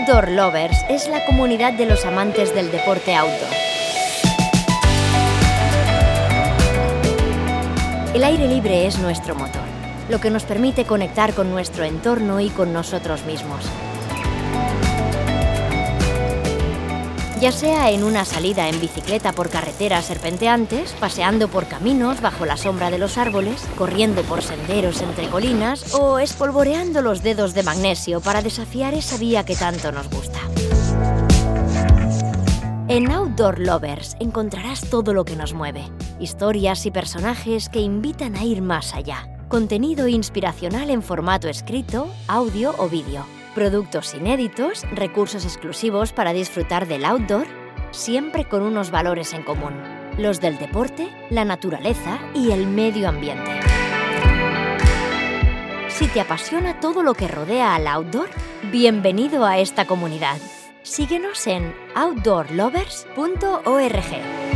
Outdoor Lovers es la comunidad de los amantes del deporte outdoor. El aire libre es nuestro motor, lo que nos permite conectar con nuestro entorno y con nosotros mismos. Ya sea en una salida en bicicleta por carreteras serpenteantes, paseando por caminos bajo la sombra de los árboles, corriendo por senderos entre colinas o espolvoreando los dedos de magnesio para desafiar esa vía que tanto nos gusta. En Outdoor Lovers encontrarás todo lo que nos mueve, historias y personajes que invitan a ir más allá, contenido inspiracional en formato escrito, audio o vídeo productos inéditos, recursos exclusivos para disfrutar del outdoor, siempre con unos valores en común, los del deporte, la naturaleza y el medio ambiente. Si te apasiona todo lo que rodea al outdoor, bienvenido a esta comunidad. Síguenos en outdoorlovers.org.